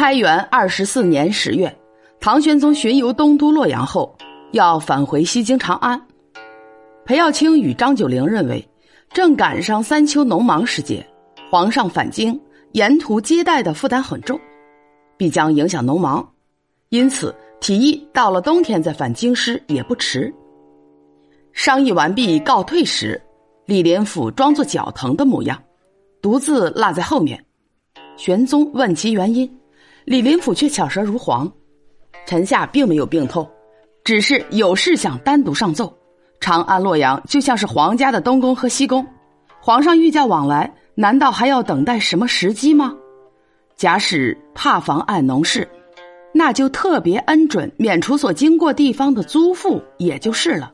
开元二十四年十月，唐玄宗巡游东都洛阳后，要返回西京长安。裴耀卿与张九龄认为，正赶上三秋农忙时节，皇上返京，沿途接待的负担很重，必将影响农忙，因此提议到了冬天再返京师也不迟。商议完毕告退时，李林甫装作脚疼的模样，独自落在后面。玄宗问其原因。李林甫却巧舌如簧，臣下并没有病痛，只是有事想单独上奏。长安、洛阳就像是皇家的东宫和西宫，皇上御驾往来，难道还要等待什么时机吗？假使怕妨碍农事，那就特别恩准免除所经过地方的租赋，也就是了。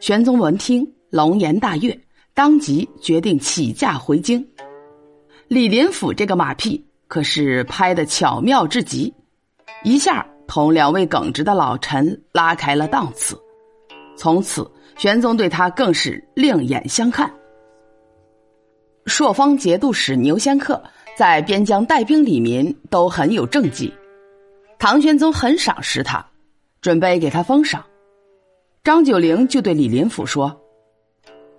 玄宗闻听，龙颜大悦，当即决定起驾回京。李林甫这个马屁。可是拍的巧妙至极，一下同两位耿直的老臣拉开了档次。从此，玄宗对他更是另眼相看。朔方节度使牛仙客在边疆带兵理民，都很有政绩。唐玄宗很赏识他，准备给他封赏。张九龄就对李林甫说：“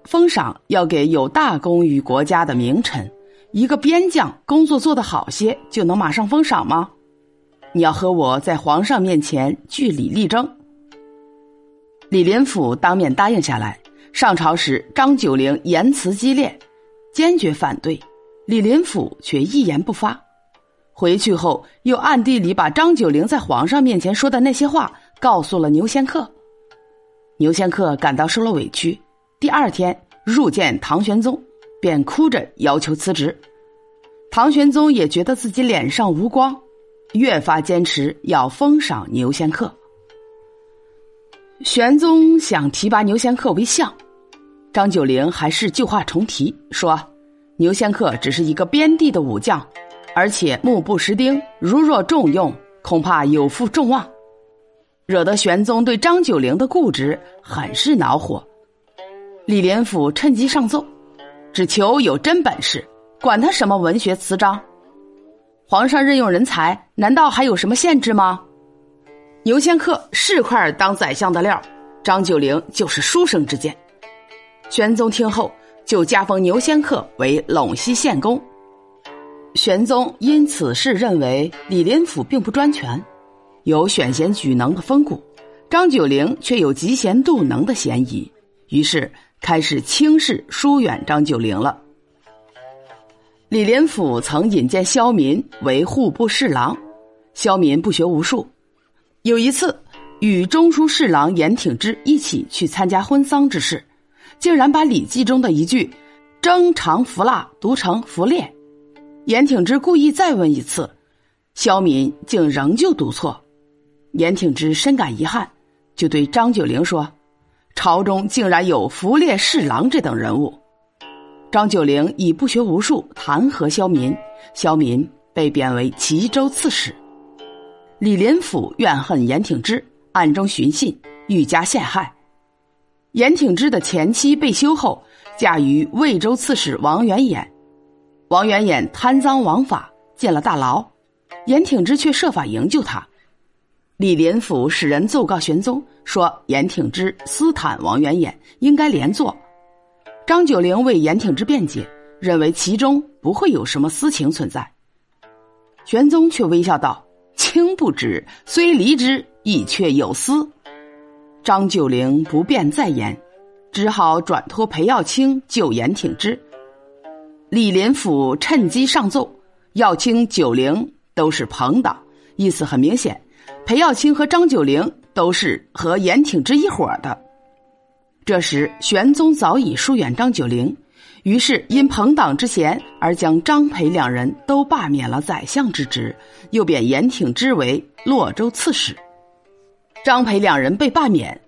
封赏要给有大功于国家的名臣。”一个边将工作做得好些，就能马上封赏吗？你要和我在皇上面前据理力争。李林甫当面答应下来。上朝时，张九龄言辞激烈，坚决反对，李林甫却一言不发。回去后，又暗地里把张九龄在皇上面前说的那些话告诉了牛仙客。牛仙客感到受了委屈，第二天入见唐玄宗。便哭着要求辞职，唐玄宗也觉得自己脸上无光，越发坚持要封赏牛仙客。玄宗想提拔牛仙客为相，张九龄还是旧话重提，说牛仙客只是一个边地的武将，而且目不识丁，如若重用，恐怕有负众望，惹得玄宗对张九龄的固执很是恼火。李连甫趁机上奏。只求有真本事，管他什么文学词章。皇上任用人才，难道还有什么限制吗？牛仙客是块当宰相的料，张九龄就是书生之见。玄宗听后，就加封牛仙客为陇西县公。玄宗因此事认为李林甫并不专权，有选贤举能的风骨，张九龄却有嫉贤妒能的嫌疑，于是。开始轻视疏远张九龄了。李林甫曾引荐萧民为户部侍郎，萧民不学无术，有一次与中书侍郎严挺之一起去参加婚丧之事，竟然把《礼记》中的一句“征长服蜡”读成“服猎”。严挺之故意再问一次，萧民竟仍旧读错，严挺之深感遗憾，就对张九龄说。朝中竟然有俘猎侍郎这等人物，张九龄以不学无术弹劾萧民，萧民被贬为齐州刺史。李林甫怨恨严挺之，暗中寻衅，欲加陷害。严挺之的前妻被休后，嫁于魏州刺史王元衍。王元衍贪赃枉法，进了大牢，严挺之却设法营救他。李林甫使人奏告玄宗，说严挺之私坦王元衍，应该连坐。张九龄为严挺之辩解，认为其中不会有什么私情存在。玄宗却微笑道：“卿不知，虽离之，亦却有私。”张九龄不便再言，只好转托裴耀卿救严挺之。李林甫趁机上奏，耀卿、九龄都是朋党，意思很明显。裴耀卿和张九龄都是和严挺之一伙的。这时，玄宗早已疏远张九龄，于是因朋党之嫌而将张裴两人都罢免了宰相之职，又贬严挺之为洛州刺史。张裴两人被罢免，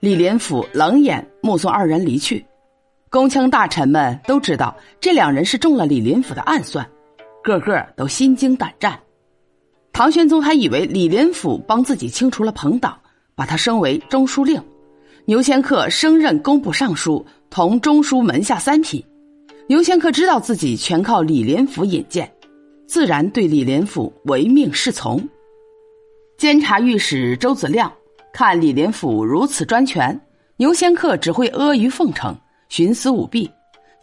李林甫冷眼目送二人离去。宫卿大臣们都知道这两人是中了李林甫的暗算，个个都心惊胆战。唐玄宗还以为李林甫帮自己清除了朋党，把他升为中书令，牛仙客升任工部尚书，同中书门下三品。牛仙客知道自己全靠李林甫引荐，自然对李林甫唯命是从。监察御史周子亮看李林甫如此专权，牛仙客只会阿谀奉承、徇私舞弊，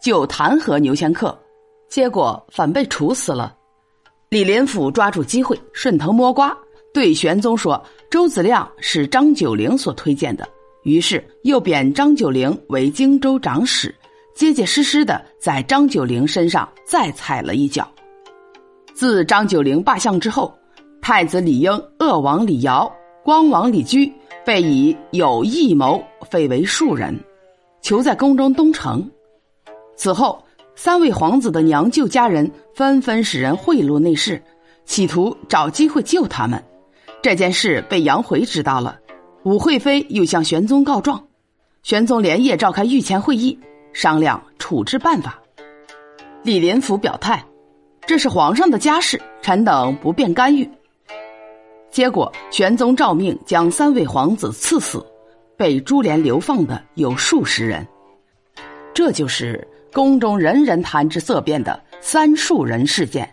就弹劾牛仙客，结果反被处死了。李林甫抓住机会，顺藤摸瓜，对玄宗说：“周子亮是张九龄所推荐的。”于是又贬张九龄为荆州长史，结结实实的在张九龄身上再踩了一脚。自张九龄罢相之后，太子李英、鄂王李尧、光王李居被以有异谋废为庶人，囚在宫中东城。此后，三位皇子的娘舅家人纷纷使人贿赂内侍，企图找机会救他们。这件事被杨回知道了。武惠妃又向玄宗告状，玄宗连夜召开御前会议，商量处置办法。李林甫表态：“这是皇上的家事，臣等不便干预。”结果，玄宗诏命将三位皇子赐死，被株连流放的有数十人。这就是宫中人人谈之色变的“三庶人事件”。